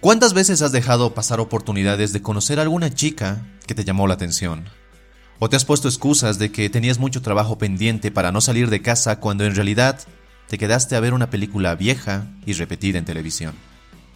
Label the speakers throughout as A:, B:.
A: ¿Cuántas veces has dejado pasar oportunidades de conocer a alguna chica que te llamó la atención? ¿O te has puesto excusas de que tenías mucho trabajo pendiente para no salir de casa cuando en realidad te quedaste a ver una película vieja y repetida en televisión?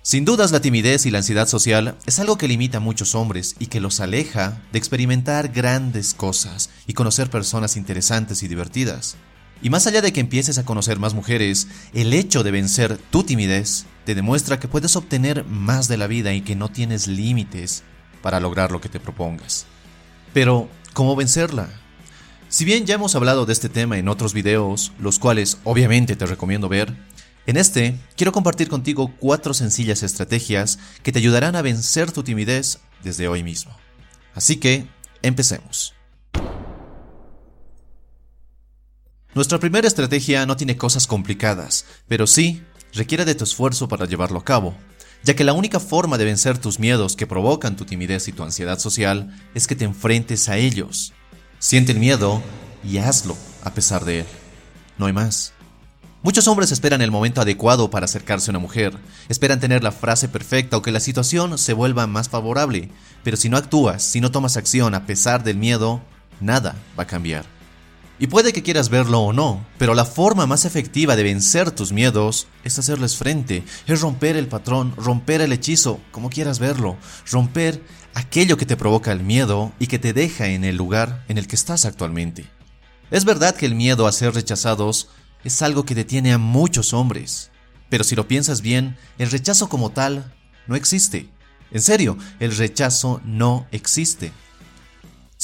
A: Sin dudas la timidez y la ansiedad social es algo que limita a muchos hombres y que los aleja de experimentar grandes cosas y conocer personas interesantes y divertidas. Y más allá de que empieces a conocer más mujeres, el hecho de vencer tu timidez te demuestra que puedes obtener más de la vida y que no tienes límites para lograr lo que te propongas. Pero, ¿cómo vencerla? Si bien ya hemos hablado de este tema en otros videos, los cuales obviamente te recomiendo ver, en este quiero compartir contigo cuatro sencillas estrategias que te ayudarán a vencer tu timidez desde hoy mismo. Así que, empecemos. Nuestra primera estrategia no tiene cosas complicadas, pero sí requiere de tu esfuerzo para llevarlo a cabo, ya que la única forma de vencer tus miedos que provocan tu timidez y tu ansiedad social es que te enfrentes a ellos. Siente el miedo y hazlo a pesar de él. No hay más. Muchos hombres esperan el momento adecuado para acercarse a una mujer, esperan tener la frase perfecta o que la situación se vuelva más favorable, pero si no actúas, si no tomas acción a pesar del miedo, nada va a cambiar. Y puede que quieras verlo o no, pero la forma más efectiva de vencer tus miedos es hacerles frente, es romper el patrón, romper el hechizo, como quieras verlo, romper aquello que te provoca el miedo y que te deja en el lugar en el que estás actualmente. Es verdad que el miedo a ser rechazados es algo que detiene a muchos hombres, pero si lo piensas bien, el rechazo como tal no existe. En serio, el rechazo no existe.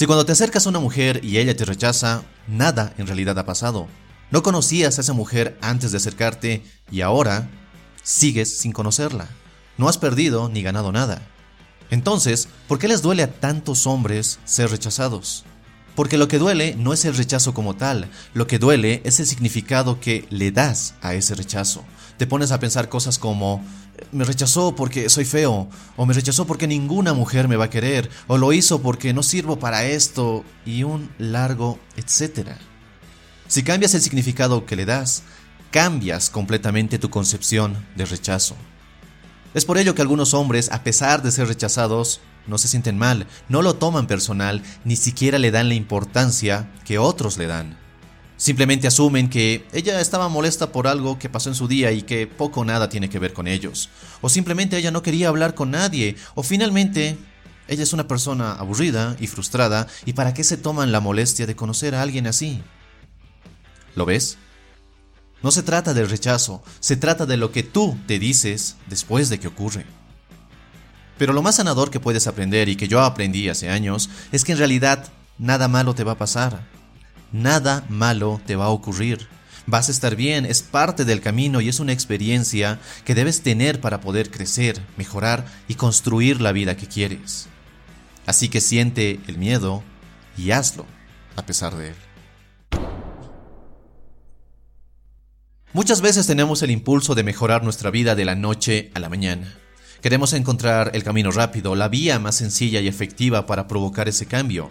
A: Si cuando te acercas a una mujer y ella te rechaza, nada en realidad ha pasado. No conocías a esa mujer antes de acercarte y ahora sigues sin conocerla. No has perdido ni ganado nada. Entonces, ¿por qué les duele a tantos hombres ser rechazados? Porque lo que duele no es el rechazo como tal, lo que duele es el significado que le das a ese rechazo. Te pones a pensar cosas como, me rechazó porque soy feo, o me rechazó porque ninguna mujer me va a querer, o lo hizo porque no sirvo para esto, y un largo etcétera. Si cambias el significado que le das, cambias completamente tu concepción de rechazo. Es por ello que algunos hombres, a pesar de ser rechazados, no se sienten mal, no lo toman personal, ni siquiera le dan la importancia que otros le dan. Simplemente asumen que ella estaba molesta por algo que pasó en su día y que poco o nada tiene que ver con ellos. O simplemente ella no quería hablar con nadie. O finalmente, ella es una persona aburrida y frustrada y para qué se toman la molestia de conocer a alguien así. ¿Lo ves? No se trata del rechazo, se trata de lo que tú te dices después de que ocurre. Pero lo más sanador que puedes aprender y que yo aprendí hace años es que en realidad nada malo te va a pasar nada malo te va a ocurrir. Vas a estar bien, es parte del camino y es una experiencia que debes tener para poder crecer, mejorar y construir la vida que quieres. Así que siente el miedo y hazlo a pesar de él. Muchas veces tenemos el impulso de mejorar nuestra vida de la noche a la mañana. Queremos encontrar el camino rápido, la vía más sencilla y efectiva para provocar ese cambio,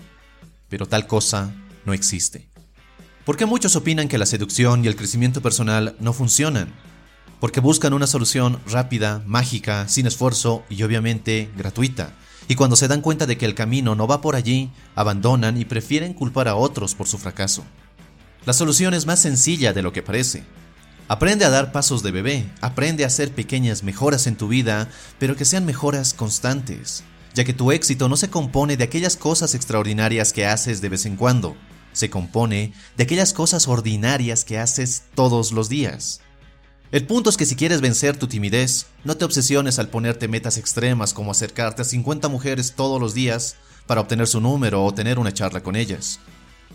A: pero tal cosa no existe. ¿Por qué muchos opinan que la seducción y el crecimiento personal no funcionan? Porque buscan una solución rápida, mágica, sin esfuerzo y obviamente gratuita. Y cuando se dan cuenta de que el camino no va por allí, abandonan y prefieren culpar a otros por su fracaso. La solución es más sencilla de lo que parece. Aprende a dar pasos de bebé, aprende a hacer pequeñas mejoras en tu vida, pero que sean mejoras constantes, ya que tu éxito no se compone de aquellas cosas extraordinarias que haces de vez en cuando, se compone de aquellas cosas ordinarias que haces todos los días. El punto es que si quieres vencer tu timidez, no te obsesiones al ponerte metas extremas como acercarte a 50 mujeres todos los días para obtener su número o tener una charla con ellas,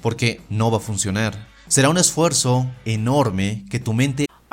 A: porque no va a funcionar. Será un esfuerzo enorme que tu mente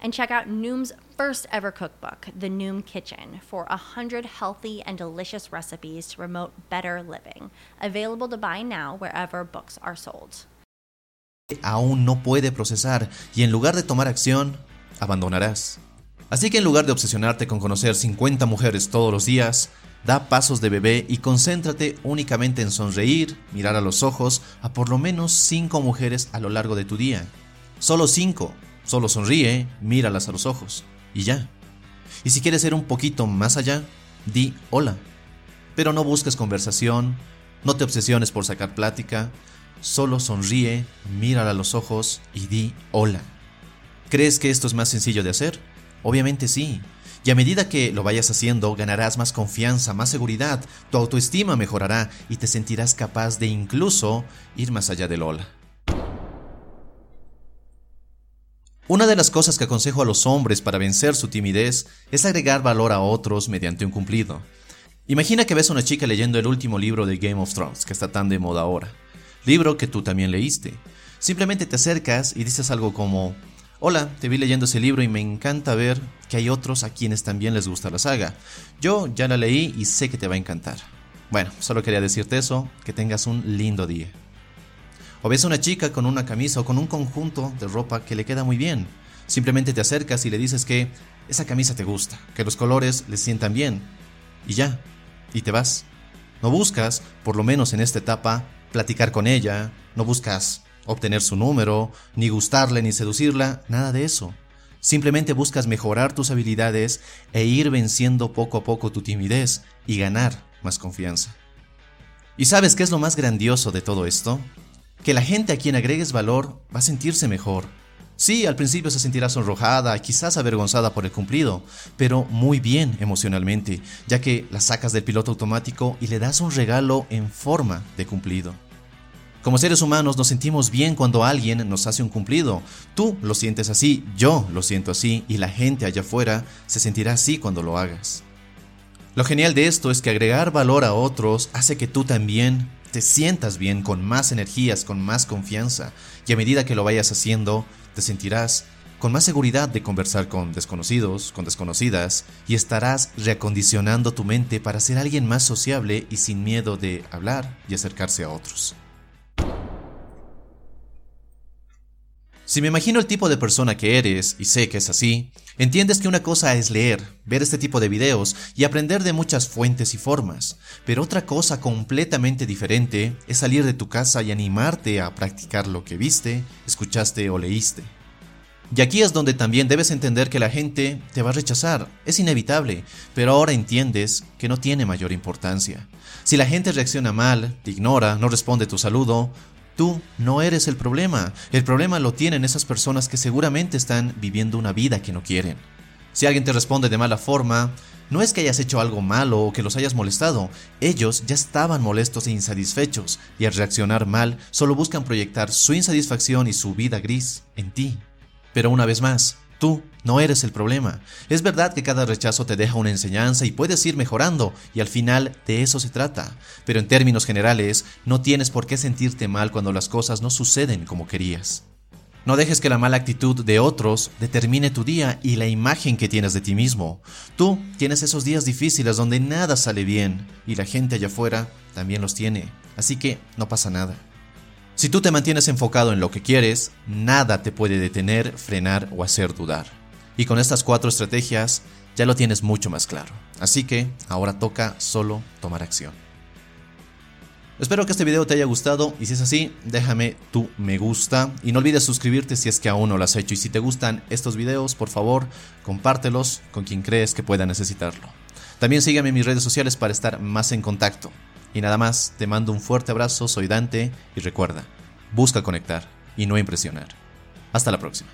B: And check out Noom's first ever cookbook, The Noom Kitchen, for 100 healthy and delicious recipes to promote better living. Available to buy now wherever books are sold.
A: Aún no puede procesar y en lugar de tomar acción, abandonarás. Así que en lugar de obsesionarte con conocer 50 mujeres todos los días, da pasos de bebé y concéntrate únicamente en sonreír, mirar a los ojos a por lo menos 5 mujeres a lo largo de tu día. Solo 5 Solo sonríe, míralas a los ojos y ya. Y si quieres ir un poquito más allá, di hola. Pero no busques conversación, no te obsesiones por sacar plática, solo sonríe, mírala a los ojos y di hola. ¿Crees que esto es más sencillo de hacer? Obviamente sí. Y a medida que lo vayas haciendo, ganarás más confianza, más seguridad, tu autoestima mejorará y te sentirás capaz de incluso ir más allá del hola. Una de las cosas que aconsejo a los hombres para vencer su timidez es agregar valor a otros mediante un cumplido. Imagina que ves a una chica leyendo el último libro de Game of Thrones, que está tan de moda ahora. Libro que tú también leíste. Simplemente te acercas y dices algo como, Hola, te vi leyendo ese libro y me encanta ver que hay otros a quienes también les gusta la saga. Yo ya la leí y sé que te va a encantar. Bueno, solo quería decirte eso, que tengas un lindo día. O ves a una chica con una camisa o con un conjunto de ropa que le queda muy bien. Simplemente te acercas y le dices que esa camisa te gusta, que los colores le sientan bien. Y ya, y te vas. No buscas, por lo menos en esta etapa, platicar con ella, no buscas obtener su número, ni gustarle, ni seducirla, nada de eso. Simplemente buscas mejorar tus habilidades e ir venciendo poco a poco tu timidez y ganar más confianza. ¿Y sabes qué es lo más grandioso de todo esto? Que la gente a quien agregues valor va a sentirse mejor. Sí, al principio se sentirá sonrojada, quizás avergonzada por el cumplido, pero muy bien emocionalmente, ya que la sacas del piloto automático y le das un regalo en forma de cumplido. Como seres humanos nos sentimos bien cuando alguien nos hace un cumplido. Tú lo sientes así, yo lo siento así y la gente allá afuera se sentirá así cuando lo hagas. Lo genial de esto es que agregar valor a otros hace que tú también te sientas bien, con más energías, con más confianza, y a medida que lo vayas haciendo, te sentirás con más seguridad de conversar con desconocidos, con desconocidas, y estarás reacondicionando tu mente para ser alguien más sociable y sin miedo de hablar y acercarse a otros. Si me imagino el tipo de persona que eres, y sé que es así, entiendes que una cosa es leer, ver este tipo de videos y aprender de muchas fuentes y formas, pero otra cosa completamente diferente es salir de tu casa y animarte a practicar lo que viste, escuchaste o leíste. Y aquí es donde también debes entender que la gente te va a rechazar, es inevitable, pero ahora entiendes que no tiene mayor importancia. Si la gente reacciona mal, te ignora, no responde tu saludo, Tú no eres el problema. El problema lo tienen esas personas que seguramente están viviendo una vida que no quieren. Si alguien te responde de mala forma, no es que hayas hecho algo malo o que los hayas molestado. Ellos ya estaban molestos e insatisfechos y al reaccionar mal solo buscan proyectar su insatisfacción y su vida gris en ti. Pero una vez más, Tú no eres el problema. Es verdad que cada rechazo te deja una enseñanza y puedes ir mejorando, y al final de eso se trata. Pero en términos generales, no tienes por qué sentirte mal cuando las cosas no suceden como querías. No dejes que la mala actitud de otros determine tu día y la imagen que tienes de ti mismo. Tú tienes esos días difíciles donde nada sale bien y la gente allá afuera también los tiene. Así que no pasa nada. Si tú te mantienes enfocado en lo que quieres, nada te puede detener, frenar o hacer dudar. Y con estas cuatro estrategias ya lo tienes mucho más claro. Así que ahora toca solo tomar acción. Espero que este video te haya gustado y si es así, déjame tu me gusta y no olvides suscribirte si es que aún no lo has hecho y si te gustan estos videos, por favor, compártelos con quien crees que pueda necesitarlo. También sígueme en mis redes sociales para estar más en contacto. Y nada más, te mando un fuerte abrazo, soy Dante y recuerda, busca conectar y no impresionar. Hasta la próxima.